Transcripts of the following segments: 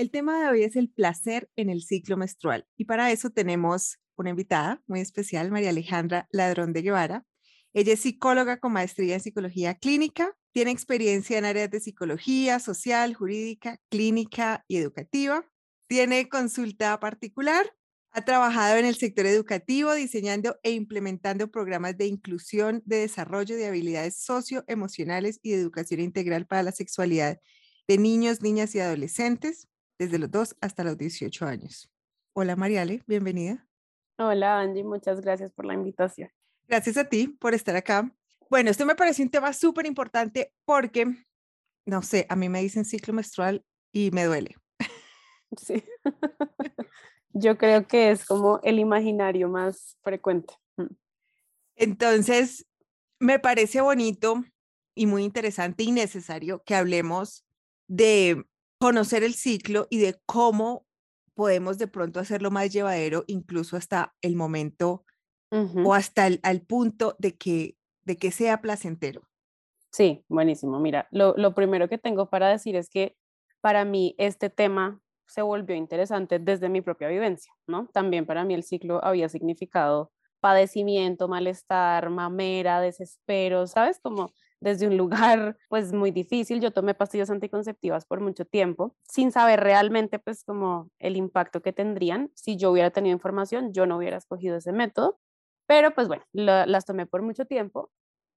El tema de hoy es el placer en el ciclo menstrual y para eso tenemos una invitada muy especial, María Alejandra Ladrón de Guevara. Ella es psicóloga con maestría en psicología clínica, tiene experiencia en áreas de psicología social, jurídica, clínica y educativa. Tiene consulta particular ha trabajado en el sector educativo diseñando e implementando programas de inclusión, de desarrollo de habilidades socioemocionales y de educación integral para la sexualidad de niños, niñas y adolescentes desde los 2 hasta los 18 años. Hola Mariale, bienvenida. Hola Angie, muchas gracias por la invitación. Gracias a ti por estar acá. Bueno, esto me parece un tema súper importante porque, no sé, a mí me dicen ciclo menstrual y me duele. Sí. Yo creo que es como el imaginario más frecuente. Mm. Entonces, me parece bonito y muy interesante y necesario que hablemos de conocer el ciclo y de cómo podemos de pronto hacerlo más llevadero, incluso hasta el momento o hasta el al punto de que, de que sea placentero. Sí, buenísimo. Mira, lo, lo primero que tengo para decir es que para mí este tema se volvió interesante desde mi propia vivencia, ¿no? También para mí el ciclo había significado padecimiento, malestar, mamera, desespero, ¿sabes? Como desde un lugar pues muy difícil. Yo tomé pastillas anticonceptivas por mucho tiempo sin saber realmente pues como el impacto que tendrían. Si yo hubiera tenido información, yo no hubiera escogido ese método. Pero pues bueno, las tomé por mucho tiempo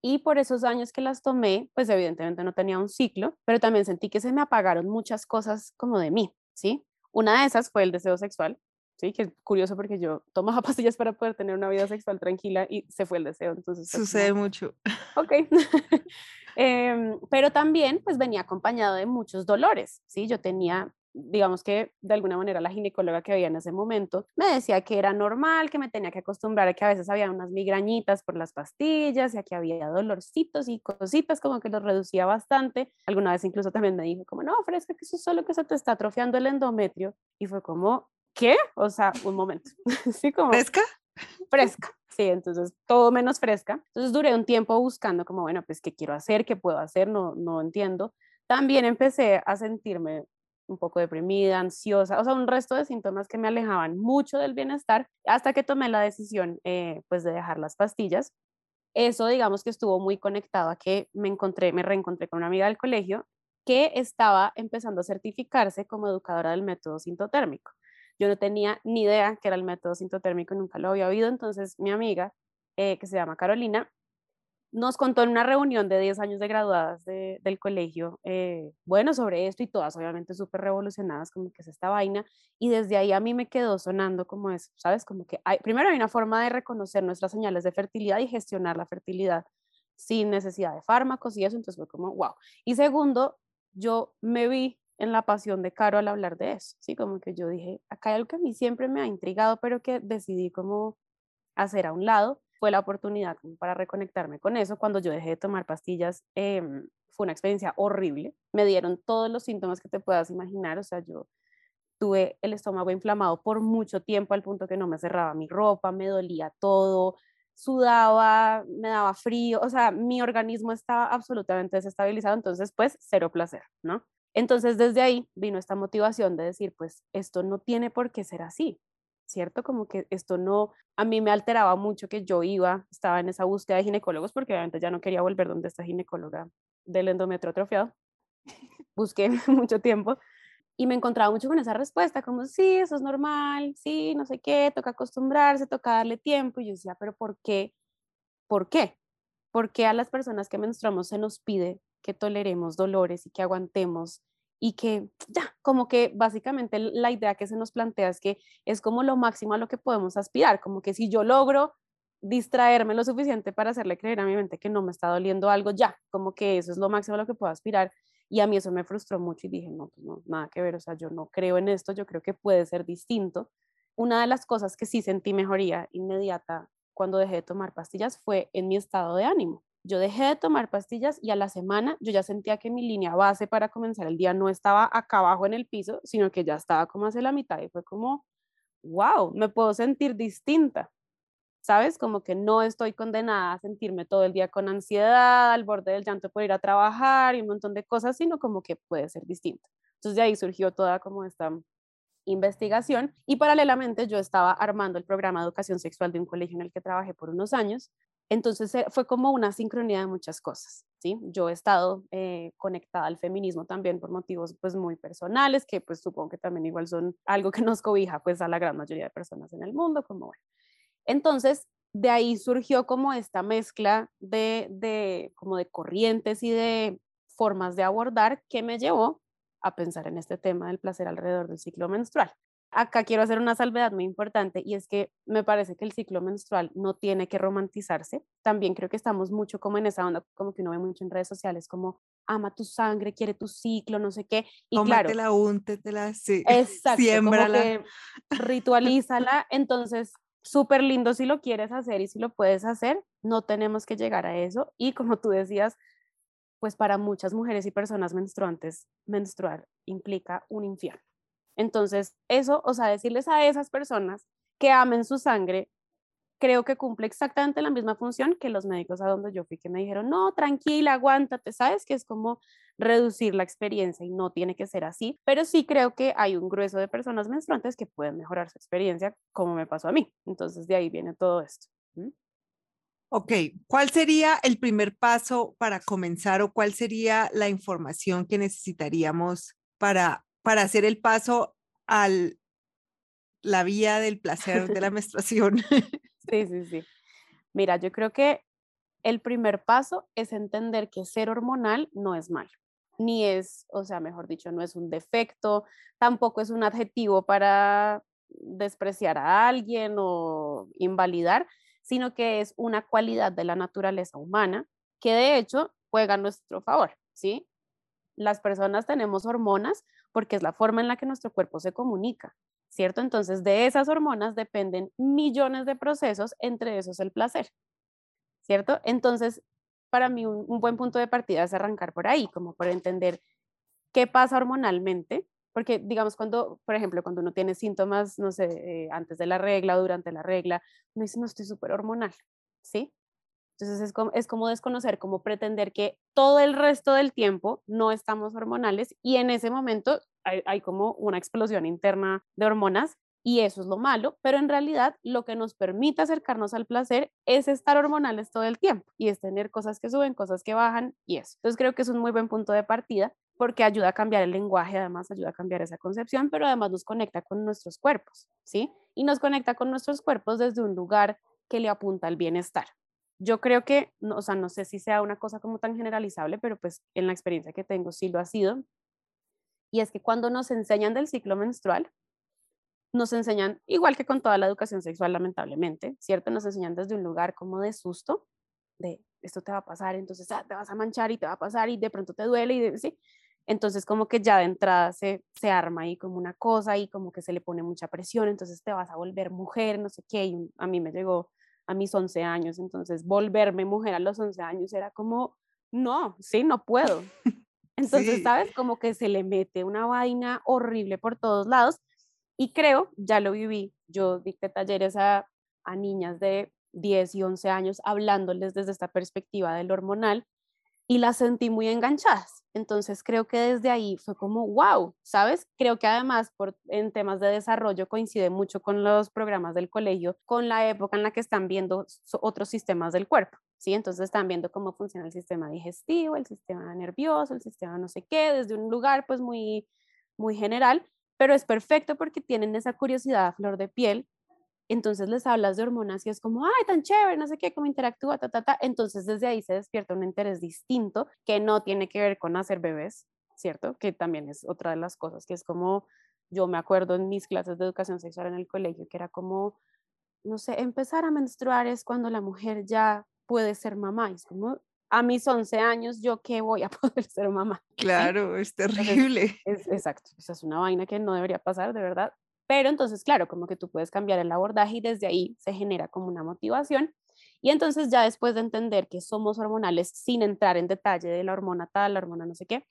y por esos años que las tomé, pues evidentemente no tenía un ciclo, pero también sentí que se me apagaron muchas cosas como de mí, ¿sí? Una de esas fue el deseo sexual, ¿sí? Que es curioso porque yo tomaba pastillas para poder tener una vida sexual tranquila y se fue el deseo. Entonces, Sucede mucho. Ok. Em, pero también pues venía acompañado de muchos dolores, ¿sí? Yo tenía digamos que de alguna manera la ginecóloga que había en ese momento me decía que era normal, que me tenía que acostumbrar a que a veces había unas migrañitas por las pastillas y a que había dolorcitos y cositas como que los reducía bastante. Alguna vez incluso también me dijo como, no, fresca, que eso es solo que se te está atrofiando el endometrio. Y fue como, ¿qué? O sea, un momento. ¿Sí, como, ¿Fresca? Fresca, sí, entonces todo menos fresca. Entonces duré un tiempo buscando como, bueno, pues, ¿qué quiero hacer? ¿Qué puedo hacer? No, no entiendo. También empecé a sentirme un poco deprimida, ansiosa, o sea, un resto de síntomas que me alejaban mucho del bienestar hasta que tomé la decisión eh, pues de dejar las pastillas. Eso digamos que estuvo muy conectado a que me encontré, me reencontré con una amiga del colegio que estaba empezando a certificarse como educadora del método sintotérmico. Yo no tenía ni idea que era el método sintotérmico, nunca lo había oído, entonces mi amiga, eh, que se llama Carolina, nos contó en una reunión de 10 años de graduadas del colegio, eh, bueno, sobre esto y todas obviamente súper revolucionadas, como que es esta vaina, y desde ahí a mí me quedó sonando como eso, ¿sabes? Como que hay, primero hay una forma de reconocer nuestras señales de fertilidad y gestionar la fertilidad sin necesidad de fármacos y eso, entonces fue como, wow. Y segundo, yo me vi en la pasión de Caro al hablar de eso, ¿sí? Como que yo dije, acá hay algo que a mí siempre me ha intrigado, pero que decidí como hacer a un lado fue la oportunidad para reconectarme con eso. Cuando yo dejé de tomar pastillas, em, fue una experiencia horrible. Me dieron todos los síntomas que te puedas imaginar. O sea, yo tuve el estómago inflamado por mucho tiempo al punto que no me cerraba mi ropa, me dolía todo, sudaba, me daba frío, o sea, mi organismo estaba absolutamente desestabilizado, entonces pues cero placer, ¿no? Entonces desde ahí vino esta motivación de decir, pues esto no tiene por qué ser así, ¿cierto? Como que esto no, a mí me alteraba mucho que yo iba, estaba en esa búsqueda de ginecólogos porque obviamente ya no quería volver donde está ginecóloga del endometrio atrofiado. Busqué mucho tiempo y me encontraba mucho con esa respuesta, como, sí, eso es normal, sí, no sé qué, toca acostumbrarse, toca darle tiempo. Y yo decía, pero ¿por qué? ¿Por qué? ¿Por qué a las personas que menstruamos se nos pide que toleremos dolores y que aguantemos y que ya, como que básicamente la idea que se nos plantea es que es como lo máximo a lo que podemos aspirar, como que si yo logro distraerme lo suficiente para hacerle creer a mi mente que no me está doliendo algo, ya, como que eso es lo máximo a lo que puedo aspirar. Y a mí eso me frustró mucho y dije, no, pues no, nada que ver, o sea, yo no creo en esto, yo creo que puede ser distinto. Una de las cosas que sí sentí mejoría inmediata cuando dejé de tomar pastillas fue en mi estado de ánimo yo dejé de tomar pastillas y a la semana yo ya sentía que mi línea base para comenzar el día no estaba acá abajo en el piso, sino que ya estaba como hacia la mitad y fue como, wow, me puedo sentir distinta. ¿Sabes? Como que no estoy condenada a sentirme todo el día con ansiedad, al borde del llanto por ir a trabajar y un montón de cosas, sino como que puede ser distinto. Entonces de ahí surgió toda como esta investigación y paralelamente yo estaba armando el programa de educación sexual de un colegio en el que trabajé por unos años. Entonces eh, fue como una sincronía de muchas cosas, ¿sí? Yo he estado eh, conectada al feminismo también por motivos pues muy personales, que pues supongo que también igual son algo que nos cobija pues a la gran mayoría de personas en el mundo, como bueno. Entonces, de ahí surgió como esta mezcla de, de, como de corrientes y de formas de abordar que me llevó a pensar en este tema del placer alrededor del ciclo menstrual. Acá quiero hacer una salvedad muy importante y es que me parece que el ciclo menstrual no tiene que romantizarse. También creo que estamos mucho como en esa onda, como que uno ve mucho en redes sociales, como ama tu sangre, quiere tu ciclo, no sé qué. Y Tómatela, claro, úntetela, sí. Exacto, siémbrala. ritualízala. Entonces, súper lindo si lo quieres hacer y si lo puedes hacer, no tenemos que llegar a eso. Y como tú decías, pues para muchas mujeres y personas menstruantes, menstruar implica un infierno. Entonces, eso, o sea, decirles a esas personas que amen su sangre, creo que cumple exactamente la misma función que los médicos a donde yo fui que me dijeron, no, tranquila, aguántate, sabes que es como reducir la experiencia y no tiene que ser así, pero sí creo que hay un grueso de personas menstruantes que pueden mejorar su experiencia, como me pasó a mí. Entonces, de ahí viene todo esto. Ok, ¿cuál sería el primer paso para comenzar o cuál sería la información que necesitaríamos para, para hacer el paso a la vía del placer de la menstruación? sí, sí, sí. Mira, yo creo que el primer paso es entender que ser hormonal no es malo, ni es, o sea, mejor dicho, no es un defecto, tampoco es un adjetivo para despreciar a alguien o invalidar, sino que es una cualidad de la naturaleza humana que de hecho juega a nuestro favor, ¿sí? Las personas tenemos hormonas porque es la forma en la que nuestro cuerpo se comunica, ¿cierto? Entonces, de esas hormonas dependen millones de procesos, entre esos el placer, ¿cierto? Entonces, para mí un, buen punto de partida es arrancar por ahí, como por entender qué pasa hormonalmente, porque, digamos, cuando, por ejemplo, cuando uno tiene síntomas, no sé, eh, antes de la regla o durante la regla, uno dice, no, estoy súper hormonal, ¿sí? Entonces es como, es como desconocer, como pretender que todo el resto del tiempo no estamos hormonales y en ese momento hay, hay, como una explosión interna de hormonas y eso es lo malo, pero en realidad lo que nos permite acercarnos al placer es estar hormonales todo el tiempo y es tener cosas que suben, cosas que bajan y eso. Entonces creo que es un muy buen punto de partida porque ayuda a cambiar el lenguaje, además ayuda a cambiar esa concepción, pero además nos conecta con nuestros cuerpos, ¿sí? Y nos conecta con nuestros cuerpos desde un lugar que le apunta al bienestar. Yo creo que, no, o sea, no sé si sea una cosa como tan generalizable, pero pues en la experiencia que tengo sí lo ha sido. Y es que cuando nos enseñan del ciclo menstrual, nos enseñan, igual que con toda la educación sexual, lamentablemente, ¿cierto? Nos enseñan desde un lugar como de susto, de esto te va a pasar, entonces ah, te vas a manchar y te va a pasar y de pronto te duele y de, ¿sí? Entonces como que ya de entrada se, se arma ahí como una cosa y como que se le pone mucha presión, entonces te vas a volver mujer, no sé qué, y a mí me llegó a mis 11 años, entonces volverme mujer a los 11 años era como, no, sí, no puedo. Entonces, ¿sabes? Como que se le mete una vaina horrible por todos lados y creo, ya lo viví, yo dicté talleres a, a niñas de 10 y 11 años hablándoles desde esta perspectiva del hormonal y las sentí muy enganchadas. Entonces creo que desde ahí fue como, wow, ¿sabes? Creo que además por, en temas de desarrollo coincide mucho con los programas del colegio, con la época en la que están viendo otros sistemas del cuerpo, ¿sí? Entonces están viendo cómo funciona el sistema digestivo, el sistema nervioso, el sistema no sé qué, desde un lugar pues muy, muy general, pero es perfecto porque tienen esa curiosidad a flor de piel entonces les hablas de hormonas y es como, ay, tan chévere, no sé qué, cómo interactúa, ta, ta, ta. Entonces desde ahí se despierta un interés distinto que no tiene que ver con hacer bebés, ¿cierto? Que también es otra de las cosas, que es como, yo me acuerdo en mis clases de educación sexual en el colegio, que era como, no sé, empezar a menstruar es cuando la mujer ya puede ser mamá. Y es como, a mis 11 años, ¿yo qué voy a poder ser mamá? Claro, es terrible. es, exacto, esa es una vaina que no debería pasar, de verdad. Pero entonces, claro, como que tú puedes cambiar el abordaje y desde ahí se genera como una motivación. Y entonces ya después de entender que somos hormonales sin entrar en detalle de la hormona tal, la hormona no sé qué,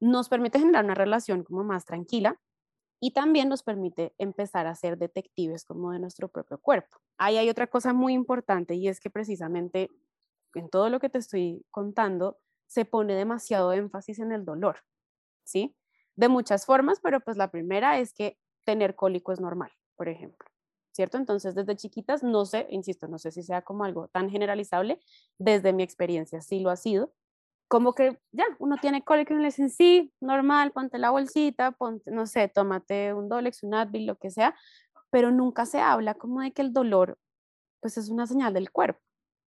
nos permite generar una relación como más tranquila y también nos permite empezar a ser detectives como de nuestro propio cuerpo. Ahí hay otra cosa muy importante y es que precisamente en todo lo que te estoy contando se pone demasiado énfasis en el dolor, ¿sí? de muchas formas, pero pues la primera es que tener cólico es normal, por ejemplo. ¿Cierto? Entonces, desde chiquitas, no sé, insisto, no sé si sea como algo tan generalizable, desde mi experiencia sí lo ha sido, como que ya, uno tiene cólico y le dicen, sí, normal, ponte la bolsita, ponte, no sé, tómate un Dolex, un Advil, lo que sea, pero nunca se habla como de que el dolor, pues es una señal del cuerpo.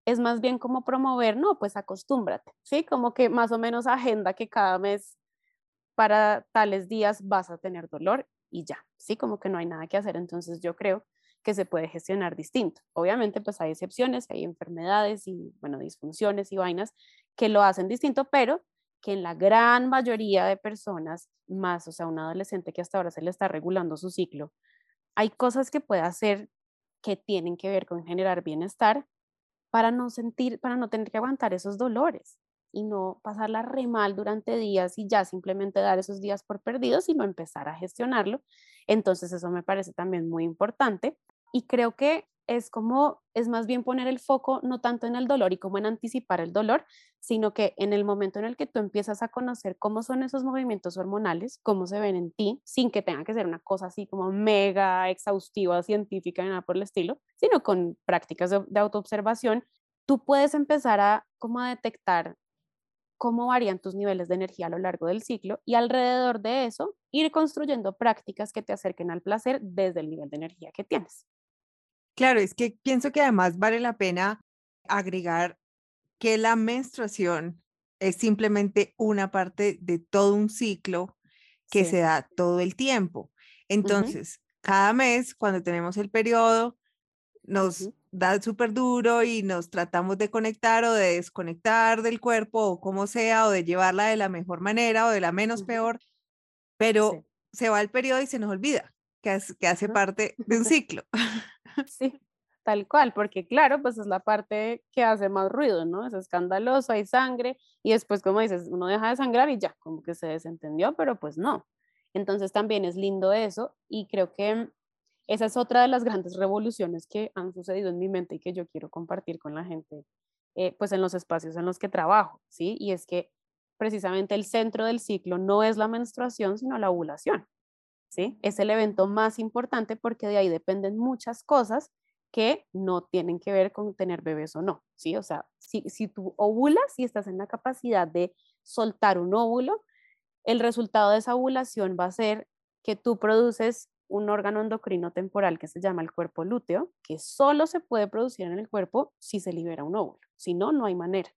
Es más bien como promover, no, pues acostúmbrate, ¿sí? Como que más o menos agenda que cada mes para tales días vas a tener dolor y ya, ¿sí? Como que no hay nada que hacer. Entonces yo creo que se puede gestionar distinto. Obviamente, pues hay excepciones, hay enfermedades y, bueno, disfunciones y vainas que lo hacen distinto, pero que en la gran mayoría de personas, más, o sea, un adolescente que hasta ahora se le está regulando su ciclo, hay cosas que puede hacer que tienen que ver con generar bienestar para no sentir, para no tener que aguantar esos dolores y no pasarla re mal durante días y ya simplemente dar esos días por perdidos, sino empezar a gestionarlo. Entonces eso me parece también muy importante y creo que es como, es más bien poner el foco no tanto en el dolor y como en anticipar el dolor, sino que en el momento en el que tú empiezas a conocer cómo son esos movimientos hormonales, cómo se ven en ti, sin que tenga que ser una cosa así como mega exhaustiva, científica, ni nada por el estilo, sino con prácticas de, de autoobservación, tú puedes empezar a como a detectar cómo varían tus niveles de energía a lo largo del ciclo y alrededor de eso ir construyendo prácticas que te acerquen al placer desde el nivel de energía que tienes. Claro, es que pienso que además vale la pena agregar que la menstruación es simplemente una parte de todo un ciclo que se da todo el tiempo. Entonces, cada mes, cuando tenemos el periodo, nos da súper duro y nos tratamos de conectar o de desconectar del cuerpo o como sea, o de llevarla de la mejor manera o de la menos peor, pero se va el periodo y se nos olvida que, que hace parte de un ciclo. Sí, tal cual, porque claro, pues es la parte que hace más ruido, ¿no? Es escandaloso, hay sangre y después, como dices, uno deja de sangrar y ya, como que se desentendió, pero pues no. Entonces también es lindo eso y creo que esa es otra de las grandes revoluciones que han sucedido en mi mente y que yo quiero compartir con la gente, eh, pues en los espacios en los que trabajo, ¿sí? Y es que precisamente el centro del ciclo no es la menstruación, sino la ovulación. ¿sí? Es el evento más importante porque de ahí dependen muchas cosas que no tienen que ver con tener bebés o no, ¿sí? O sea, si, si tú ovulas y estás en la capacidad de soltar un óvulo, el resultado de esa ovulación va a ser que tú produces un órgano endocrino temporal que se llama el cuerpo lúteo, que solo se puede producir en el cuerpo si se libera un óvulo. Si no, no hay manera.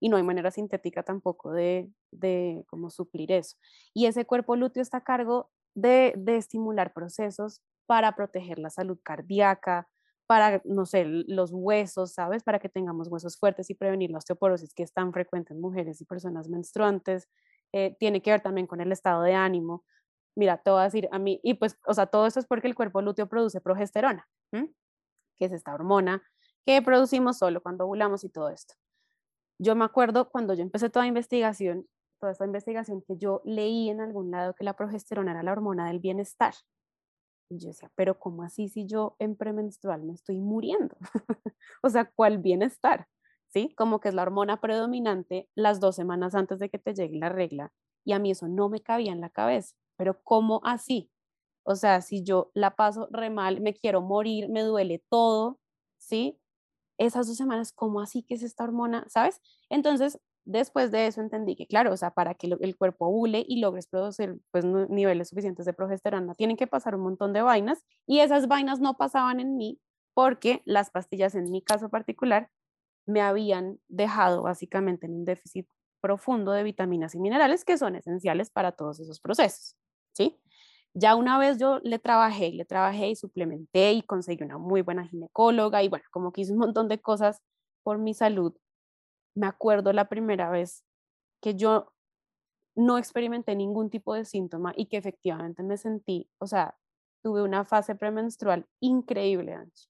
Y no hay manera sintética tampoco de, de cómo suplir eso. Y ese cuerpo lúteo está a cargo de, estimular procesos para proteger la salud cardíaca, para, no sé, los huesos, ¿sabes? Para que tengamos huesos fuertes y prevenir la osteoporosis que es tan frecuente en mujeres y personas menstruantes. Eh, tiene que ver también con el estado de ánimo. Mira, te voy a decir a mí, y pues, o sea, todo esto es porque el cuerpo lúteo produce progesterona, que es esta hormona que producimos solo cuando ovulamos y todo esto. Yo me acuerdo cuando yo empecé toda investigación, toda esta investigación que yo leí en algún lado que la progesterona era la hormona del bienestar. Y yo decía, pero ¿cómo así si yo en premenstrual me estoy muriendo? o sea, ¿cuál bienestar? ¿Sí? Como que es la hormona predominante las dos semanas antes de que te llegue la regla. Y a mí eso no me cabía en la cabeza. Pero ¿cómo así? O sea, si yo la paso re mal, me quiero morir, me duele todo, ¿sí? Esas dos semanas, ¿cómo así que es esta hormona? ¿Sabes? Entonces, Después de eso entendí que, claro, o sea, para que el cuerpo ovule y logres producir pues, niveles suficientes de progesterona, tienen que pasar un montón de vainas y esas vainas no pasaban en mí porque las pastillas, en mi caso particular, me habían dejado básicamente en un déficit profundo de vitaminas y minerales que son esenciales para todos esos procesos, ¿sí? Ya una vez yo le trabajé, le trabajé y suplementé y conseguí una muy buena ginecóloga y bueno, como que un montón de cosas por mi salud, me acuerdo la primera vez que yo no experimenté ningún tipo de síntoma y que efectivamente me sentí, o sea, tuve una fase premenstrual increíble, Angie.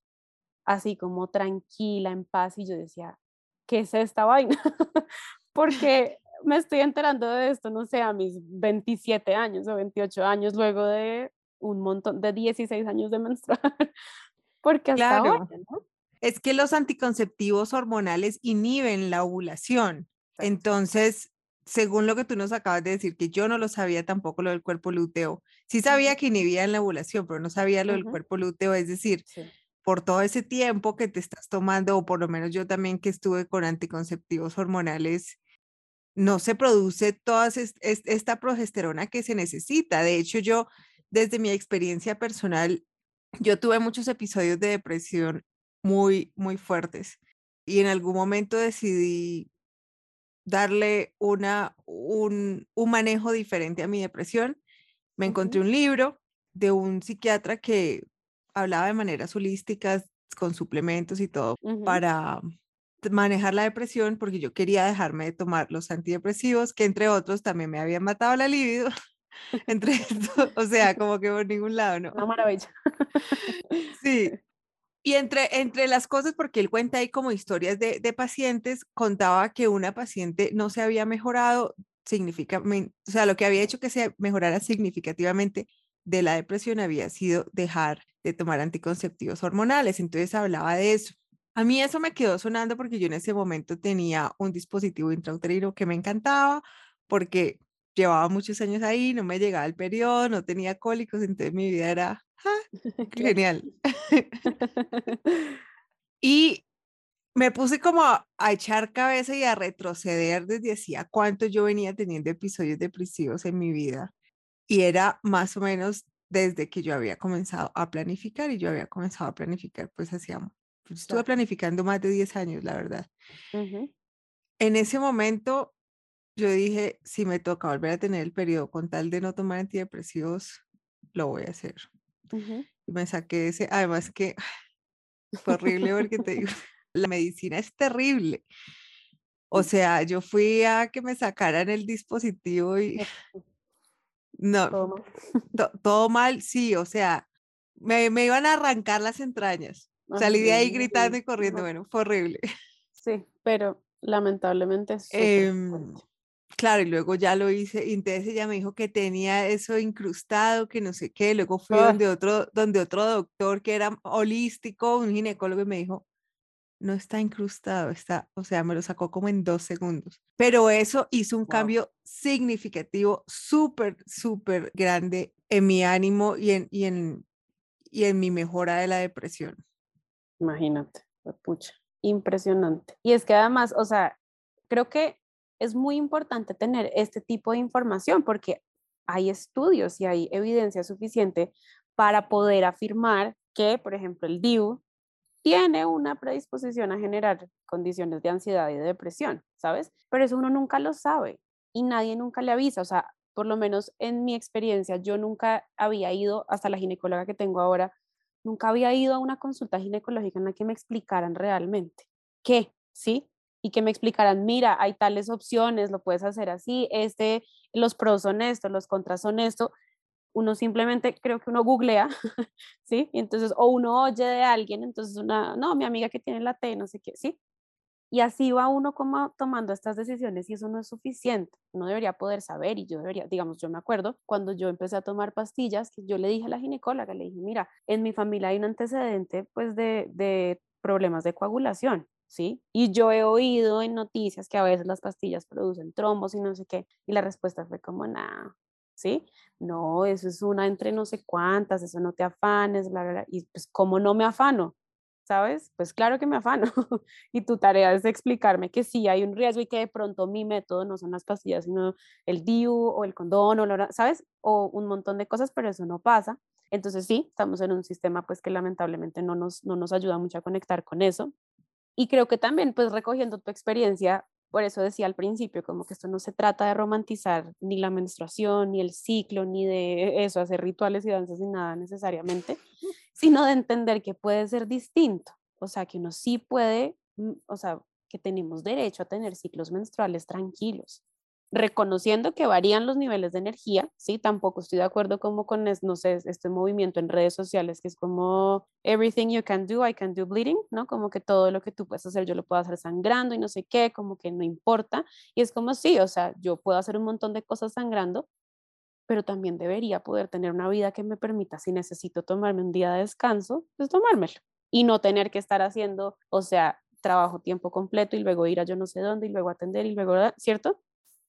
Así como tranquila, en paz, y yo decía, ¿qué es esta vaina? Porque me estoy enterando de esto, no sé, a mis 27 años o 28 años, luego de un montón, de 16 años de menstruar. Porque hasta ahora, ¿no? es que los anticonceptivos hormonales inhiben la ovulación. Entonces, según lo que tú nos acabas de decir, que yo no lo sabía tampoco lo del cuerpo lúteo. Sí sabía que inhibía en la ovulación, pero no sabía lo del cuerpo lúteo, es decir, por todo ese tiempo que te estás tomando, o por lo menos yo también que estuve con anticonceptivos hormonales, no se produce toda esta progesterona que se necesita. De hecho, yo, desde mi experiencia personal, yo tuve muchos episodios de depresión muy, muy fuertes y en algún momento decidí darle una, un, manejo diferente a mi depresión. Me encontré un libro de un psiquiatra que hablaba de maneras holísticas, con suplementos y todo, para manejar la depresión, porque yo quería dejarme de tomar los antidepresivos, que entre otros también me habían matado la libido. entre, o sea, como que por ningún lado, ¿no? Una maravilla. sí, y entre, entre las cosas, porque él cuenta ahí como historias de, de pacientes, contaba que una paciente no se había mejorado significativamente, o sea, lo que había hecho que se mejorara significativamente de la depresión había sido dejar de tomar anticonceptivos hormonales. Entonces hablaba de eso. A mí eso me quedó sonando porque yo en ese momento tenía un dispositivo intrauterino que me encantaba porque llevaba muchos años ahí, no me llegaba el periodo, no tenía cólicos, entonces mi vida era Genial. y me puse como a, echar cabeza y a retroceder desde hacía cuánto yo venía teniendo episodios depresivos en mi vida. Y era más o menos desde que yo había comenzado a planificar y yo había comenzado a planificar, pues hacíamos, pues estuve planificando más de 10 años, la verdad. En ese momento yo dije, si me toca volver a tener el periodo con tal de no tomar antidepresivos, lo voy a hacer. Y me saqué ese, además que fue horrible porque te digo, la medicina es terrible. O sea, yo fui a que me sacaran el dispositivo y no, todo mal, sí, o sea, me, me, iban a arrancar las entrañas. Salí de ahí gritando y corriendo, bueno, fue horrible. Sí, pero lamentablemente es Claro, y luego ya lo hice, y entonces ella me dijo que tenía eso incrustado, que no sé qué, luego fui ah. donde otro, donde otro doctor que era holístico, un ginecólogo, y me dijo, no está incrustado, está, o sea, me lo sacó como en dos segundos. Pero eso hizo un cambio significativo, súper, súper grande en mi ánimo y en, y, en, y en mi mejora de la depresión. Imagínate, pucha, impresionante. Y es que además, o sea, creo que es muy importante tener este tipo de información porque hay estudios y hay evidencia suficiente para poder afirmar que, por ejemplo, el DIU tiene una predisposición a generar condiciones de ansiedad y de depresión, ¿sabes? Pero eso uno nunca lo sabe y nadie nunca le avisa. O sea, por lo menos en mi experiencia, yo nunca había ido, hasta la ginecóloga que tengo ahora, nunca había ido a una consulta ginecológica en la que me explicaran realmente qué, ¿sí? y que me explicaran, mira, hay tales opciones, lo puedes hacer así, este, los pros son esto, los contras son esto. Uno simplemente creo que uno googlea, ¿sí? Entonces, o uno oye de alguien, entonces una, no, mi amiga que tiene la T, no sé qué, ¿sí? Y así va uno como tomando estas decisiones y eso no es suficiente. Uno debería poder saber y yo debería, digamos, yo me acuerdo cuando yo empecé a tomar pastillas, que yo le dije a la ginecóloga, le dije, mira, en mi familia hay un antecedente pues de, de problemas de coagulación. ¿sí? Y yo he oído en noticias que a veces las pastillas producen trombos y no sé qué, y la respuesta fue como, nada, ¿sí? No, eso es una entre no sé cuántas, eso no te afanes, bla, bla, y pues, ¿cómo no me afano? ¿Sabes? Pues claro que me afano. y tu tarea es explicarme que sí hay un riesgo y que de pronto mi método no son las pastillas, sino el DIU o el condón, o ¿sabes? O un montón de cosas, pero eso no pasa. Entonces sí, estamos en un sistema pues que lamentablemente no nos, no nos ayuda mucho a conectar con eso. Y creo que también, pues recogiendo tu experiencia, por eso decía al principio, como que esto no se trata de romantizar ni la menstruación, ni el ciclo, ni de eso, hacer rituales y danzas ni nada necesariamente, sino de entender que puede ser distinto. O sea, que uno sí puede, mm, o sea, que tenemos derecho a tener ciclos menstruales tranquilos, reconociendo que varían los niveles de energía, ¿sí? Tampoco estoy de acuerdo como con, no sé, este movimiento en redes sociales que es como everything you can do, I can do bleeding, ¿no? Como que todo lo que tú puedes hacer, yo lo puedo hacer sangrando y no sé qué, como que no importa. Y es como, sí, o sea, yo puedo hacer un montón de cosas sangrando, pero también debería poder tener una vida que me permita, si necesito tomarme un día de descanso, pues tomármelo. Y no tener que estar haciendo, o sea, trabajo tiempo completo y luego ir a yo no sé dónde y luego atender y luego, ¿cierto?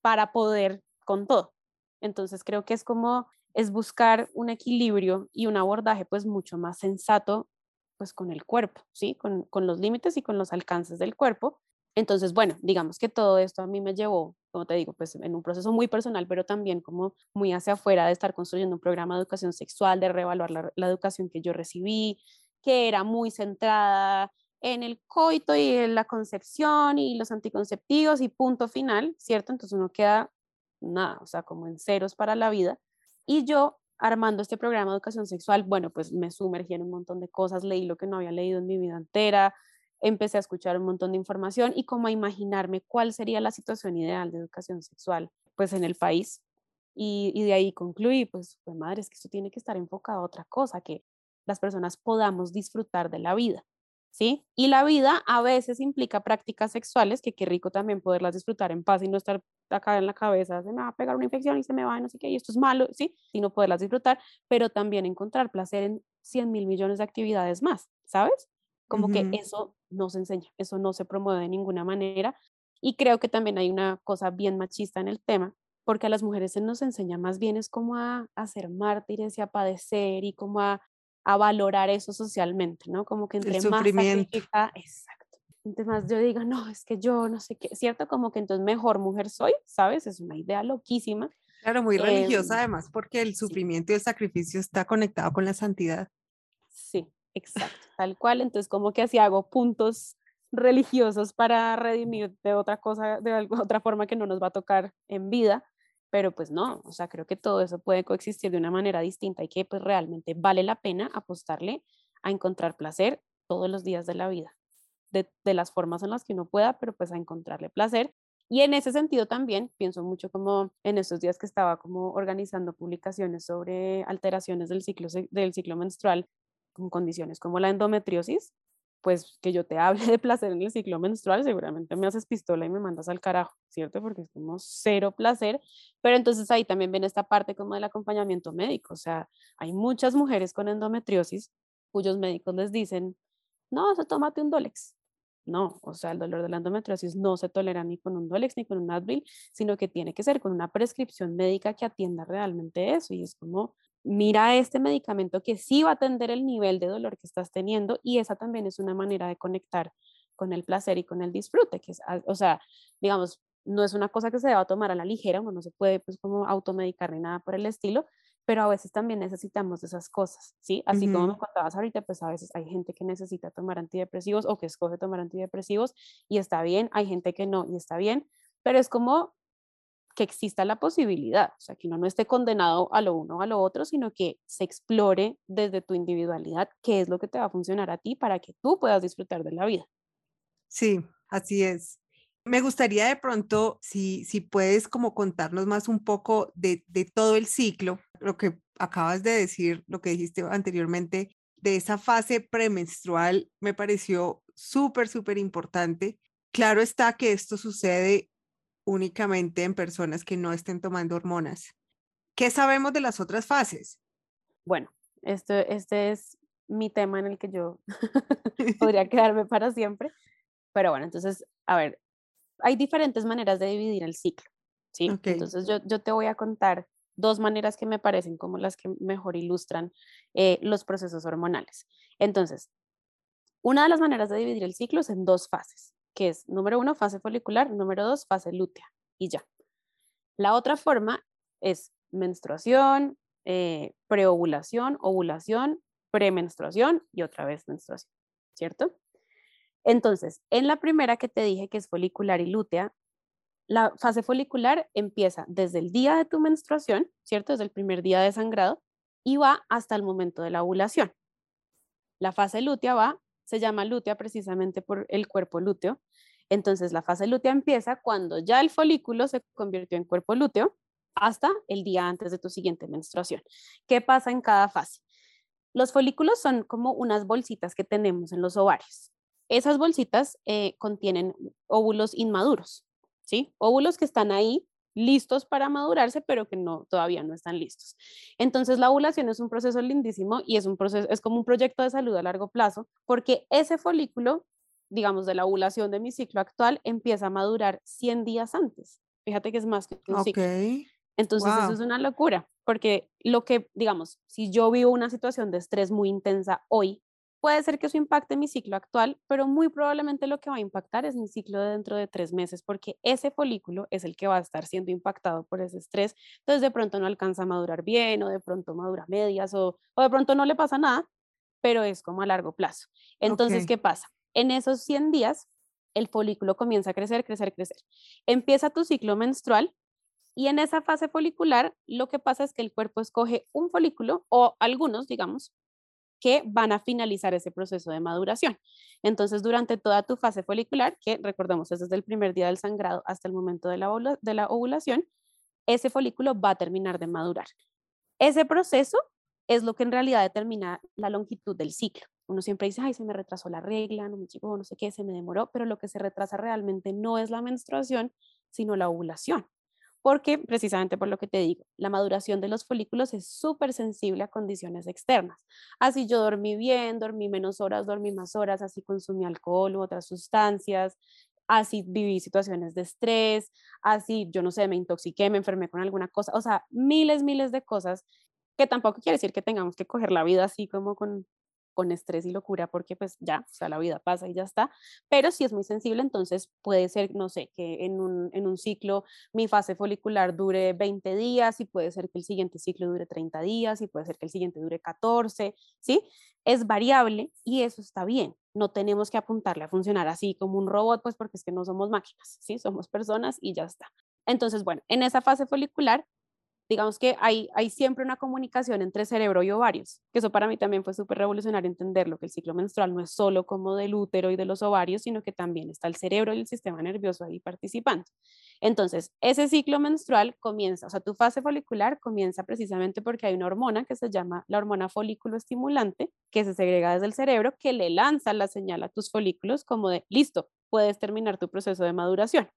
Para poder con todo. Entonces creo que es como, es buscar un equilibrio y un abordaje pues mucho más sensato pues con el cuerpo, ¿sí? Con, con los límites y con los alcances del cuerpo. Entonces, bueno, digamos que todo esto a mí me llevó, como te digo, pues en un proceso muy personal, pero también como muy hacia afuera de estar construyendo un programa de educación sexual, de reevaluar la, la educación que yo recibí, que era muy centrada en el coito y en la concepción y los anticonceptivos y punto final, ¿cierto? Entonces uno queda nada, o sea, como en ceros para la vida. Y yo, armando este programa de educación sexual, bueno, pues me sumergí en un montón de cosas, leí lo que no había leído en mi vida entera, empecé a escuchar un montón de información y como a imaginarme cuál sería la situación ideal de educación sexual, pues en el país. Y, y de ahí concluí, pues, pues, madre, es que esto tiene que estar enfocado a otra cosa, que las personas podamos disfrutar de la vida. ¿Sí? Y la vida a veces implica prácticas sexuales, que qué rico también poderlas disfrutar en paz y no estar acá en la cabeza, se me va a pegar una infección y se me va, no sé qué, y esto es malo, ¿sí? Sino poderlas disfrutar, pero también encontrar placer en 100 mil millones de actividades más, ¿sabes? Como que eso no se enseña, eso no se promueve de ninguna manera. Y creo que también hay una cosa bien machista en el tema, porque a las mujeres se nos enseña más bien es como a, a ser mártires y a padecer y como a a valorar eso socialmente, ¿no? Como que entre más sacrifica, exacto. Entonces más yo diga, no, es que yo no sé qué, ¿cierto? Como que entonces mejor mujer soy, ¿sabes? Es una idea loquísima. Claro, muy religiosa em, además, porque el sufrimiento y el sacrificio está conectado con la santidad. Sí, exacto, tal cual. Entonces como que así hago puntos religiosos para redimir de otra cosa, de otra forma que no nos va a tocar en vida pero pues no, o sea, creo que todo eso puede coexistir de una manera distinta y que pues realmente vale la pena apostarle a encontrar placer todos los días de la vida, de, las formas en las que uno pueda, pero pues a encontrarle placer. Y en ese sentido también pienso mucho como en estos días que estaba como organizando publicaciones sobre alteraciones del ciclo, del ciclo menstrual con condiciones como la endometriosis, pues que yo te hable de placer en el ciclo menstrual, seguramente me haces pistola y me mandas al carajo, ¿cierto? Porque es como cero placer, pero entonces ahí también viene esta parte como del acompañamiento médico, o sea, hay muchas mujeres con endometriosis cuyos médicos les dicen, no, se tómate un Dolex. No, o sea, el dolor de la endometriosis no se tolera ni con un Dolex ni con un Advil, sino que tiene que ser con una prescripción médica que atienda realmente eso. Y es como, mira este medicamento que sí va a atender el nivel de dolor que estás teniendo y esa también es una manera de conectar con el placer y con el disfrute, que es, o sea, digamos, no es una cosa que se deba tomar a la ligera, uno no se puede pues como automedicar ni nada por el estilo, pero a veces también necesitamos esas cosas, ¿sí? Así como me contabas ahorita, pues a veces hay gente que necesita tomar antidepresivos o que escoge tomar antidepresivos y está bien, hay gente que no y está bien, pero es como que exista la posibilidad, o sea, que uno no esté condenado a lo uno o a lo otro, sino que se explore desde tu individualidad qué es lo que te va a funcionar a ti para que tú puedas disfrutar de la vida. Sí, así es. Me gustaría de pronto, si, si puedes como contarnos más un poco de, de todo el ciclo, lo que acabas de decir, lo que dijiste anteriormente, de esa fase premenstrual, me pareció súper, súper importante. Claro está que esto sucede únicamente en personas que no estén tomando hormonas. ¿Qué sabemos de las otras fases? Bueno, este, este es mi tema en el que yo podría quedarme para siempre. Pero bueno, entonces, a ver, hay diferentes maneras de dividir el ciclo, ¿sí? Entonces yo, yo te voy a contar dos maneras que me parecen como las que mejor ilustran eh, los procesos hormonales. Entonces, una de las maneras de dividir el ciclo es en dos fases que es número uno, fase folicular, número dos, fase lútea, y ya. La otra forma es menstruación, eh, preovulación, ovulación, premenstruación y otra vez menstruación, ¿cierto? Entonces, en la primera que te dije que es folicular y lútea, la fase folicular empieza desde el día de tu menstruación, ¿cierto? Desde el primer día de sangrado y va hasta el momento de la ovulación. La fase lútea va se llama lútea precisamente por el cuerpo lúteo. Entonces, la fase lútea empieza cuando ya el folículo se convirtió en cuerpo lúteo hasta el día antes de tu siguiente menstruación. ¿Qué pasa en cada fase? Los folículos son como unas bolsitas que tenemos en los ovarios. Esas bolsitas eh, contienen óvulos inmaduros, ¿sí? Óvulos que están ahí listos para madurarse, pero que no todavía no están listos. Entonces la ovulación es un proceso lindísimo y es un proceso es como un proyecto de salud a largo plazo, porque ese folículo, digamos de la ovulación de mi ciclo actual, empieza a madurar 100 días antes. Fíjate que es más que un ciclo. Entonces eso es una locura, porque lo que, digamos, si yo vivo una situación de estrés muy intensa hoy, puede ser que eso impacte mi ciclo actual, pero muy probablemente lo que va a impactar es mi ciclo de dentro de tres meses, porque ese folículo es el que va a estar siendo impactado por ese estrés. Entonces de pronto no alcanza a madurar bien, o de pronto madura medias, o, o de pronto no le pasa nada, pero es como a largo plazo. Entonces, ¿qué pasa? En esos 100 días, el folículo comienza a crecer, crecer, crecer. Empieza tu ciclo menstrual y en esa fase folicular lo que pasa es que el cuerpo escoge un folículo o algunos, digamos, que van a finalizar ese proceso de maduración. Entonces, durante toda tu fase folicular, que recordemos es desde el primer día del sangrado hasta el momento de la, ovulación, ese folículo va a terminar de madurar. Ese proceso es lo que en realidad determina la longitud del ciclo. Uno siempre dice, ay, se me retrasó la regla, no me llegó, no sé qué, se me demoró, pero lo que se retrasa realmente no es la menstruación, sino la ovulación. Porque precisamente por lo que te digo, la maduración de los folículos es súper sensible a condiciones externas. Así yo dormí bien, dormí menos horas, dormí más horas, así consumí alcohol u otras sustancias, así viví situaciones de estrés, así yo no sé, me intoxiqué, me enfermé con alguna cosa, o sea, miles, miles de cosas que tampoco quiere decir que tengamos que coger la vida así como con, con estrés y locura, porque pues ya, o sea, la vida pasa y ya está, pero si es muy sensible, entonces puede ser, no sé, que en un, en un ciclo mi fase folicular dure 20 días y puede ser que el siguiente ciclo dure 30 días y puede ser que el siguiente dure 14, ¿sí? Es variable y eso está bien. No tenemos que apuntarle a funcionar así como un robot, pues porque es que no somos máquinas, ¿sí? Somos personas y ya está. Entonces, bueno, en esa fase folicular digamos que hay, hay siempre una comunicación entre cerebro y ovarios, que eso para mí también fue súper revolucionario entenderlo, que el ciclo menstrual no es solo como del útero y de los ovarios, sino que también está el cerebro y el sistema nervioso ahí participando. Entonces, ese ciclo menstrual comienza, o sea, tu fase folicular comienza precisamente porque hay una hormona que se llama la hormona folículo estimulante, que se segrega desde el cerebro, que le lanza la señal a tus folículos como de, listo, puedes terminar tu proceso de maduración,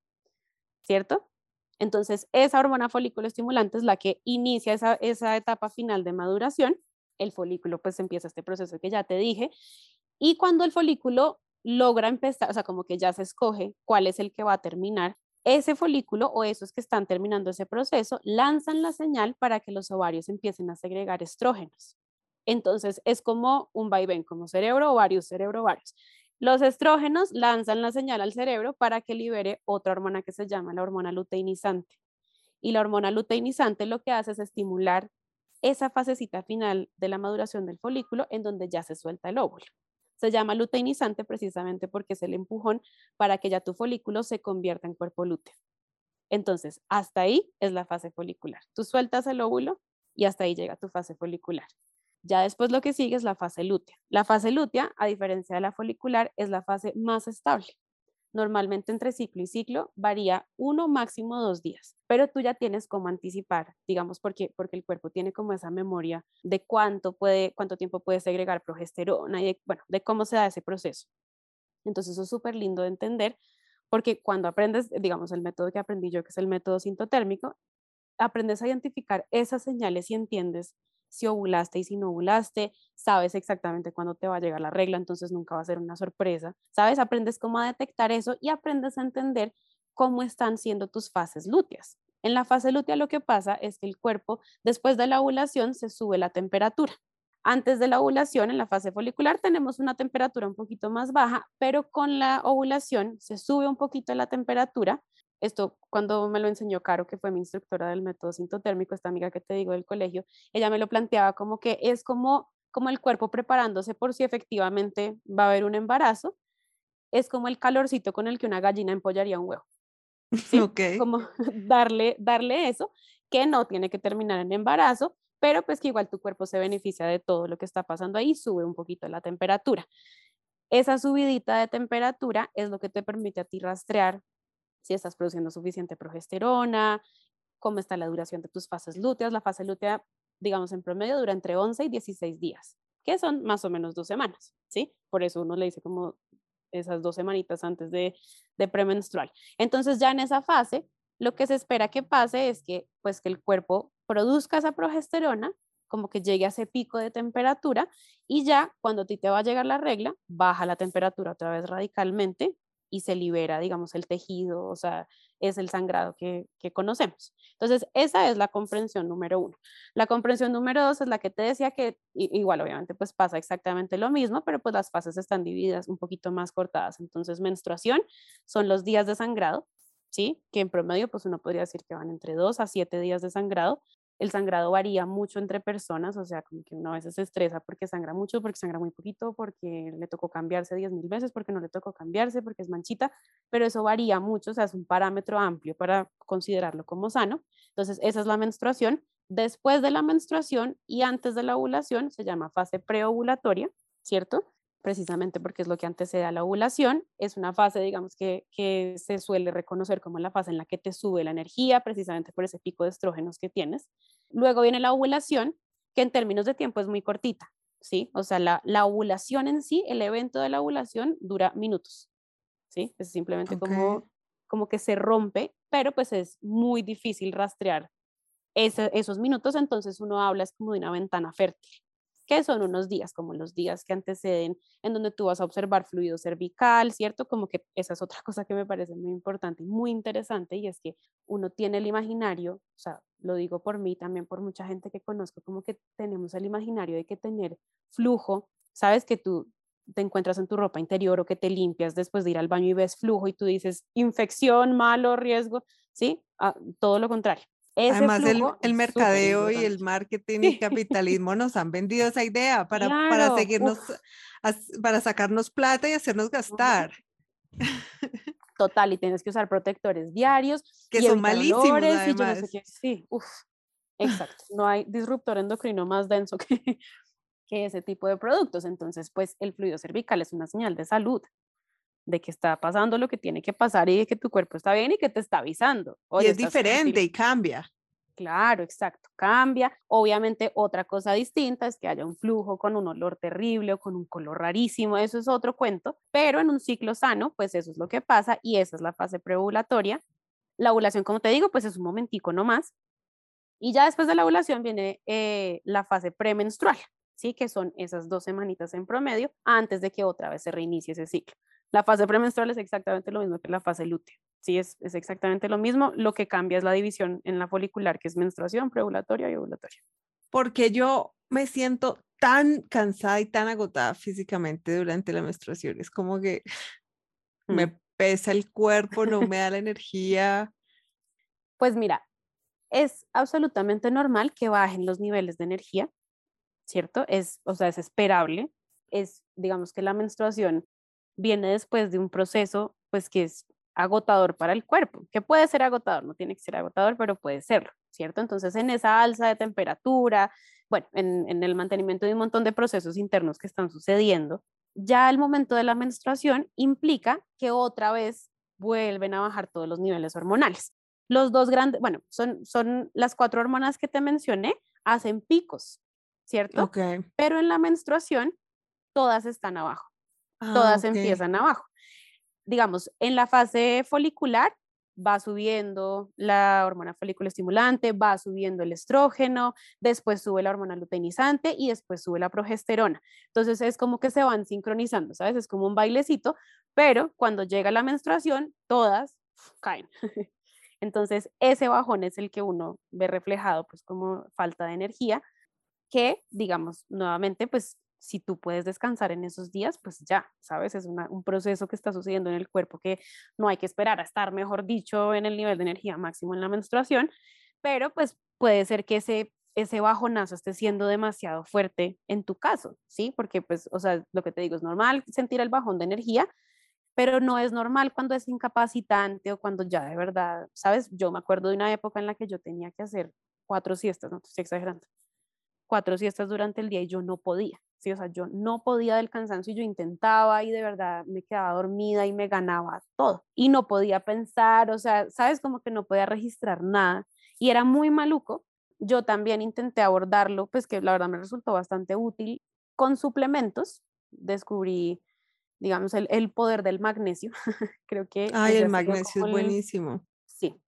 ¿cierto? Entonces, esa hormona folículo estimulante es la que inicia esa, esa etapa final de maduración. El folículo pues empieza este proceso que ya te dije. Y cuando el folículo logra empezar, o sea, como que ya se escoge cuál es el que va a terminar, ese folículo o esos que están terminando ese proceso lanzan la señal para que los ovarios empiecen a segregar estrógenos. Entonces es como un vaivén, como cerebro, ovarios, cerebro, ovarios. Los estrógenos lanzan la señal al cerebro para que libere otra hormona que se llama la hormona luteinizante. Y la hormona luteinizante lo que hace es estimular esa fasecita final de la maduración del folículo en donde ya se suelta el óvulo. Se llama luteinizante precisamente porque es el empujón para que ya tu folículo se convierta en cuerpo lúteo. Entonces, hasta ahí es la fase folicular. Tú sueltas el óvulo y hasta ahí llega tu fase folicular. Ya después lo que sigue es la fase lútea. La fase lútea, a diferencia de la folicular, es la fase más estable. Normalmente entre ciclo y ciclo varía uno, máximo dos días, pero tú ya tienes como anticipar, digamos, porque, porque el cuerpo tiene como esa memoria de cuánto, puede, cuánto tiempo puede segregar progesterona y bueno, de cómo se da ese proceso. Entonces eso es súper lindo de entender porque cuando aprendes, digamos, el método que aprendí yo, que es el método sintotérmico, aprendes a identificar esas señales y entiendes si ovulaste y si no ovulaste, sabes exactamente cuándo te va a llegar la regla, entonces nunca va a ser una sorpresa, ¿sabes? Aprendes cómo detectar eso y aprendes a entender cómo están siendo tus fases lúteas. En la fase lútea lo que pasa es que el cuerpo, después de la ovulación, se sube la temperatura. Antes de la ovulación, en la fase folicular, tenemos una temperatura un poquito más baja, pero con la ovulación se sube un poquito la temperatura esto cuando me lo enseñó Caro, que fue mi instructora del método sintotérmico, esta amiga que te digo del colegio, ella me lo planteaba como que es como, como el cuerpo preparándose por si efectivamente va a haber un embarazo, es como el calorcito con el que una gallina empollaría un huevo. ¿sí? Como darle, darle eso, que no tiene que terminar en embarazo, pero pues que igual tu cuerpo se beneficia de todo lo que está pasando ahí, sube un poquito la temperatura. Esa subidita de temperatura es lo que te permite a ti rastrear si estás produciendo suficiente progesterona, cómo está la duración de tus fases lúteas. La fase lútea, digamos, en promedio dura entre 11 y 16 días, que son más o menos dos semanas, ¿sí? Por eso uno le dice como esas dos semanitas antes de, de premenstrual. Entonces ya en esa fase, lo que se espera que pase es que, pues, que el cuerpo produzca esa progesterona, como que llegue a ese pico de temperatura y ya cuando a ti te va a llegar la regla, baja la temperatura otra vez radicalmente y se libera, digamos, el tejido, o sea, es el sangrado que, que, conocemos. Entonces, esa es la comprensión número uno. La comprensión número dos es la que te decía que igual, obviamente, pues pasa exactamente lo mismo, pero pues las fases están divididas un poquito más cortadas. Entonces, menstruación son los días de sangrado, ¿sí? Que en promedio, pues uno podría decir que van entre dos a siete días de sangrado el sangrado varía mucho entre personas, o sea, como que uno a veces se estresa porque sangra mucho, porque sangra muy poquito, porque le tocó cambiarse 10 mil veces, porque no le tocó cambiarse, porque es manchita, pero eso varía mucho, o sea, es un parámetro amplio para considerarlo como sano. Entonces, esa es la menstruación. Después de la menstruación y antes de la ovulación se llama fase preovulatoria, ¿cierto? Precisamente porque es lo que antecede a la ovulación. Es una fase, digamos, que, que, se suele reconocer como la fase en la que te sube la energía, precisamente por ese pico de estrógenos que tienes. Luego viene la ovulación, que en términos de tiempo es muy cortita, ¿sí? O sea, la, la ovulación en sí, el evento de la ovulación dura minutos, ¿sí? Es simplemente como, como que se rompe, pero pues es muy difícil rastrear esos minutos, entonces uno habla es como de una ventana fértil que son unos días, como los días que anteceden, en donde tú vas a observar fluido cervical, ¿cierto? Como que esa es otra cosa que me parece muy importante y muy interesante, y es que uno tiene el imaginario, o sea, lo digo por mí, también por mucha gente que conozco, como que tenemos el imaginario de que tener flujo, sabes que tú te encuentras en tu ropa interior o que te limpias después de ir al baño y ves flujo y tú dices infección, malo, riesgo, ¿sí? Ah, todo lo contrario. Además, el, mercadeo y el marketing y capitalismo nos han vendido esa idea para, para seguirnos, para sacarnos plata y hacernos gastar. Total, y tienes que usar protectores diarios. Que son malísimos, además. Sí, uff, exacto. No hay disruptor endocrino más denso que, que ese tipo de productos. Entonces, pues el fluido cervical es una señal de salud de que está pasando lo que tiene que pasar y de que tu cuerpo está bien y que te está avisando. y es diferente y cambia. Claro, exacto, cambia. Obviamente otra cosa distinta es que haya un flujo con un olor terrible o con un color rarísimo, eso es otro cuento, pero en un ciclo sano, pues eso es lo que pasa y esa es la fase preovulatoria. La ovulación, como te digo, pues es un momentico nomás. Y ya después de la ovulación viene eh, la fase premenstrual, ¿sí? Que son esas dos semanitas en promedio antes de que otra vez se reinicie ese ciclo. La fase premenstrual es exactamente lo mismo que la fase lútea. Sí, es, es, exactamente lo mismo. Lo que cambia es la división en la folicular, que es menstruación, preovulatoria y ovulatoria. Porque yo me siento tan cansada y tan agotada físicamente durante la menstruación. Es como que mm. me pesa el cuerpo, no me da la energía. Pues mira, es absolutamente normal que bajen los niveles de energía, ¿cierto? Es, o sea, es esperable. Es, digamos que la menstruación viene después de un proceso, pues que es agotador para el cuerpo, que puede ser agotador, no tiene que ser agotador, pero puede serlo, ¿cierto? Entonces, en esa alza de temperatura, bueno, en, en el mantenimiento de un montón de procesos internos que están sucediendo, ya el momento de la menstruación implica que otra vez vuelven a bajar todos los niveles hormonales. Los dos grandes, bueno, son, son las cuatro hormonas que te mencioné, hacen picos, ¿cierto? Okay. Pero en la menstruación, todas están abajo todas ah, empiezan abajo. Digamos, en la fase folicular va subiendo la hormona folículo estimulante, va subiendo el estrógeno, después sube la hormona luteinizante y después sube la progesterona. Entonces es como que se van sincronizando, ¿sabes? Es como un bailecito, pero cuando llega la menstruación, todas caen. Entonces ese bajón es el que uno ve reflejado pues como falta de energía, que digamos nuevamente pues si tú puedes descansar en esos días, pues ya, ¿sabes? Es un proceso que está sucediendo en el cuerpo que no hay que esperar a estar, mejor dicho, en el nivel de energía máximo en la menstruación, pero pues puede ser que ese, ese bajonazo esté siendo demasiado fuerte en tu caso, ¿sí? Porque pues, o sea, lo que te digo, es normal sentir el bajón de energía, pero no es normal cuando es incapacitante o cuando ya de verdad, ¿sabes? Yo me acuerdo de una época en la que yo tenía que hacer cuatro siestas, no estoy exagerando, cuatro siestas durante el día y yo no podía. Sí, o sea, yo no podía del cansancio y yo intentaba y de verdad me quedaba dormida y me ganaba todo. Y no podía pensar, o sea, sabes, como que no podía registrar nada. Y era muy maluco. Yo también intenté abordarlo, pues que la verdad me resultó bastante útil. Con suplementos descubrí, digamos, el, el poder del magnesio. Creo que... Ay, el magnesio es buenísimo. Sí,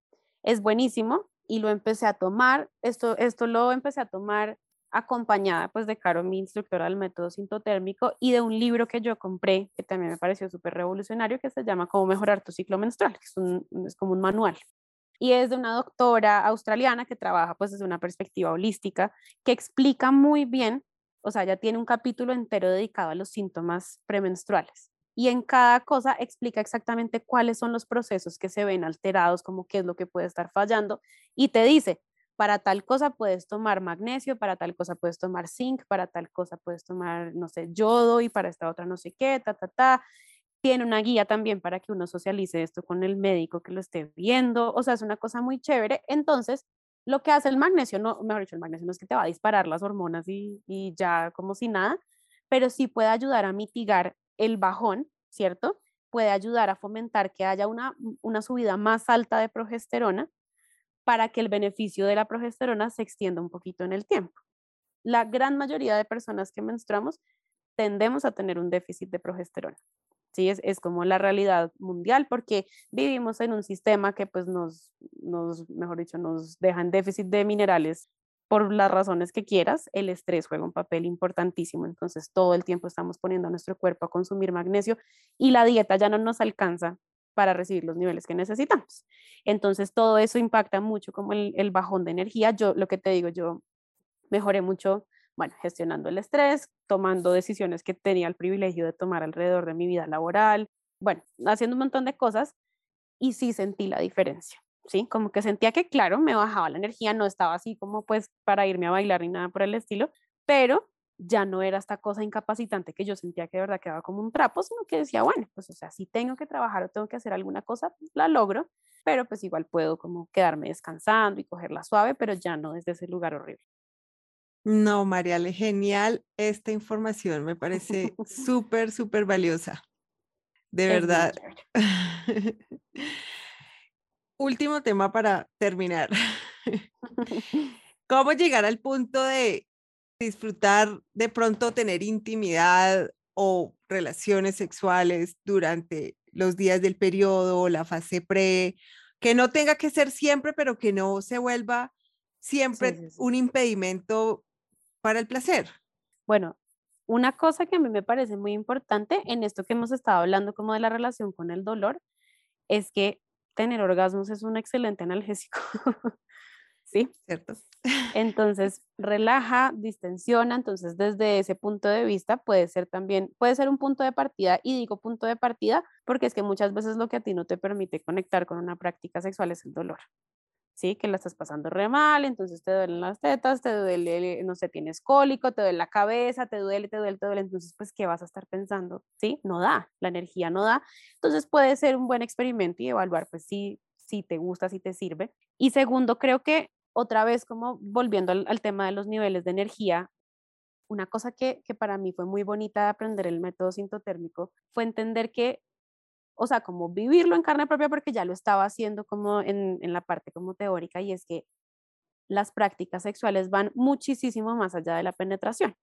es buenísimo y lo empecé a tomar. Esto, esto lo empecé a tomar acompañada pues de Caro, mi instructora del método sintotérmico, y de un libro que yo compré, que también me pareció súper revolucionario, que se llama Cómo mejorar tu ciclo menstrual, que es, un, es como un manual. Y es de una doctora australiana que trabaja pues desde una perspectiva holística, que explica muy bien, o sea, ya tiene un capítulo entero dedicado a los síntomas premenstruales. Y en cada cosa explica exactamente cuáles son los procesos que se ven alterados, como qué es lo que puede estar fallando, y te dice, para tal cosa puedes tomar magnesio, para tal cosa puedes tomar zinc, para tal cosa puedes tomar, no sé, yodo y para esta otra no sé qué, ta, ta, ta. Tiene una guía también para que uno socialice esto con el médico que lo esté viendo, o sea, es una cosa muy chévere. Entonces, lo que hace el magnesio, no, mejor dicho, el magnesio no es que te va a disparar las hormonas y, y ya como si nada, pero sí puede ayudar a mitigar el bajón, ¿cierto? Puede ayudar a fomentar que haya una, una subida más alta de progesterona para que el beneficio de la progesterona se extienda un poquito en el tiempo. La gran mayoría de personas que menstruamos tendemos a tener un déficit de progesterona. Sí, es, es, como la realidad mundial porque vivimos en un sistema que pues nos, nos, mejor dicho, nos deja en déficit de minerales por las razones que quieras. El estrés juega un papel importantísimo, entonces todo el tiempo estamos poniendo a nuestro cuerpo a consumir magnesio y la dieta ya no nos alcanza para recibir los niveles que necesitamos. Entonces, todo eso impacta mucho como el, bajón de energía. Yo, lo que te digo, yo mejoré mucho, bueno, gestionando el estrés, tomando decisiones que tenía el privilegio de tomar alrededor de mi vida laboral, bueno, haciendo un montón de cosas y sí sentí la diferencia. ¿sí? Como que sentía que, claro, me bajaba la energía, no estaba así como pues para irme a bailar ni nada por el estilo, pero ya no era esta cosa incapacitante que yo sentía que de verdad quedaba como un trapo, sino que decía, bueno, pues o sea, si tengo que trabajar o tengo que hacer alguna cosa, la logro, pero pues igual puedo como quedarme descansando y cogerla suave, pero ya no desde ese lugar horrible. No, Mariale, genial esta información, me parece súper, súper valiosa. De verdad. Último tema para terminar. ¿Cómo llegar al punto de disfrutar de pronto tener intimidad o relaciones sexuales durante los días del periodo, la fase pre, que no tenga que ser siempre, pero que no se vuelva siempre un impedimento para el placer. Bueno, una cosa que a mí me parece muy importante en esto que hemos estado hablando como de la relación con el dolor, es que tener orgasmos es un excelente analgésico. ¿Sí? Cierto. Entonces, relaja, distensiona, entonces desde ese punto de vista puede ser también, puede ser un punto de partida, y digo punto de partida porque es que muchas veces lo que a ti no te permite conectar con una práctica sexual es el dolor. ¿sí? Que la estás pasando re mal, entonces te duelen las tetas, te duele, no sé, tienes cólico, te duele la cabeza, te duele, te duele, te duele, entonces pues ¿qué vas a estar pensando? ¿Sí? No da, la energía no da. Entonces puede ser un buen experimento y evaluar pues si, si te gusta, si te sirve. Y segundo, creo que otra vez como volviendo al, tema de los niveles de energía, una cosa que, que, para mí fue muy bonita de aprender el método sintotérmico fue entender que, o sea, como vivirlo en carne propia porque ya lo estaba haciendo como en, en la parte como teórica y es que las prácticas sexuales van muchísimo más allá de la penetración,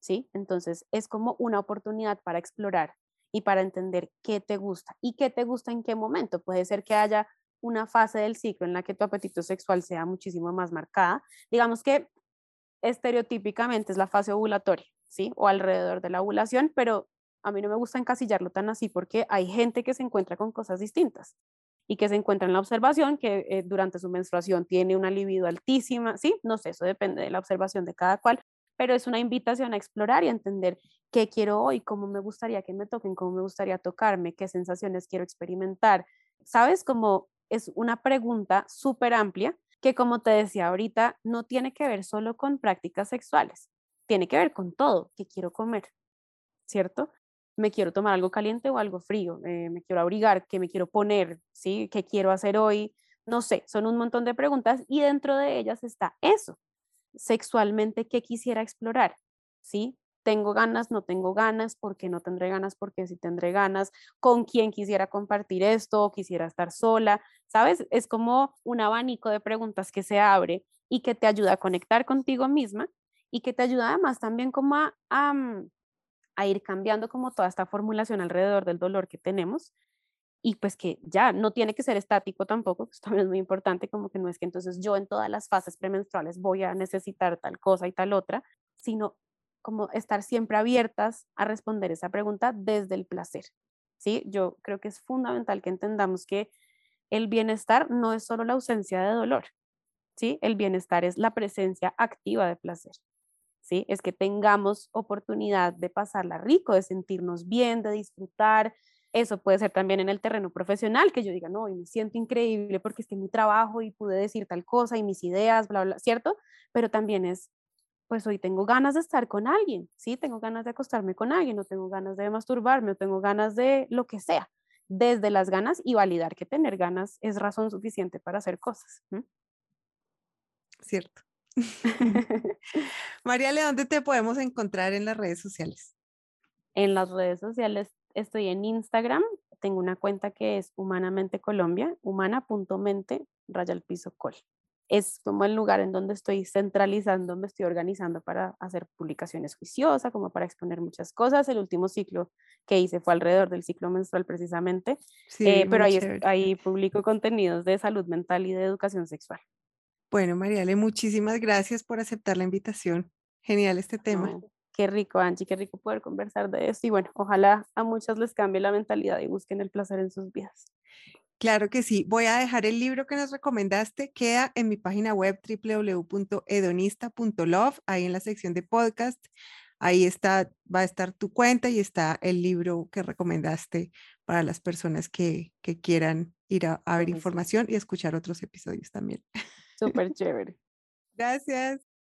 ¿sí? Entonces es como una oportunidad para explorar y para entender qué te gusta y qué te gusta en qué momento. Puede ser que haya una fase del ciclo en la que tu apetito sexual sea muchísimo más marcada. Digamos que estereotípicamente es la fase ovulatoria, ¿sí? O alrededor de la ovulación, pero a mí no me gusta encasillarlo tan así porque hay gente que se encuentra con cosas distintas y que se encuentra en la observación, que eh, durante su menstruación tiene una libido altísima, ¿sí? No sé, eso depende de la observación de cada cual, pero es una invitación a explorar y a entender qué quiero hoy, cómo me gustaría que me toquen, cómo me gustaría tocarme, qué sensaciones quiero experimentar. ¿Sabes? Como es una pregunta súper amplia que, como te decía ahorita, no tiene que ver solo con prácticas sexuales, tiene que ver con todo, que quiero comer, ¿cierto? Me quiero tomar algo caliente o algo frío, eh, me quiero abrigar, qué me quiero poner, ¿sí? ¿Qué quiero hacer hoy? No sé, son un montón de preguntas y dentro de ellas está eso, sexualmente, ¿qué quisiera explorar? ¿Sí? Tengo ganas, no tengo ganas, por qué no tendré ganas, porque sí tendré ganas, con quién quisiera compartir esto, quisiera estar sola, ¿sabes? Es como un abanico de preguntas que se abre y que te ayuda a conectar contigo misma y que te ayuda además también como a, mm, a, ir cambiando como toda esta formulación alrededor del dolor que tenemos. Y pues que ya no tiene que ser estático tampoco, esto también es muy importante, como que no es que entonces yo en todas las fases premenstruales voy a necesitar tal cosa y tal otra, sino como estar siempre abiertas a responder esa pregunta desde el placer. ¿sí? Yo creo que es fundamental que entendamos que el bienestar no es solo la ausencia de dolor, ¿sí? El bienestar es la presencia activa de placer. ¿Sí? Es que tengamos oportunidad de pasarla rico, de sentirnos bien, de disfrutar, eso puede ser también en el terreno profesional, que yo diga, no, y me siento increíble porque es que mi trabajo y pude decir tal cosa y mis ideas, bla, bla, ¿cierto? Pero también es, pues hoy tengo ganas de estar con alguien, ¿sí? Tengo ganas de acostarme con alguien, o tengo ganas de masturbarme, o tengo ganas de lo que sea, desde las ganas y validar que tener ganas es razón suficiente para hacer cosas. Cierto. Mariale, ¿dónde te podemos encontrar en las redes sociales? En las redes sociales estoy en Instagram, tengo una cuenta que es Humanamente Colombia, humana.mente, raya al piso col. Es como el lugar en donde estoy centralizando, me estoy organizando para hacer publicaciones juiciosas, como para exponer muchas cosas. El último ciclo que hice fue alrededor del ciclo menstrual precisamente, eh, pero ahí, ahí publico contenidos de salud mental y de educación sexual. Bueno, Mariale, muchísimas gracias por aceptar la invitación. Genial este tema. Qué rico, Angie, qué rico poder conversar de esto. Y bueno, ojalá a muchas les cambie la mentalidad y busquen el placer en sus vidas. Claro que sí. Voy a dejar el libro que nos recomendaste. Queda en mi página web www.edonista.love, ahí en la sección de podcast. Ahí está, va a estar tu cuenta y está el libro que recomendaste para las personas que, quieran ir a, a ver información y escuchar otros episodios también. Súper chévere. Gracias.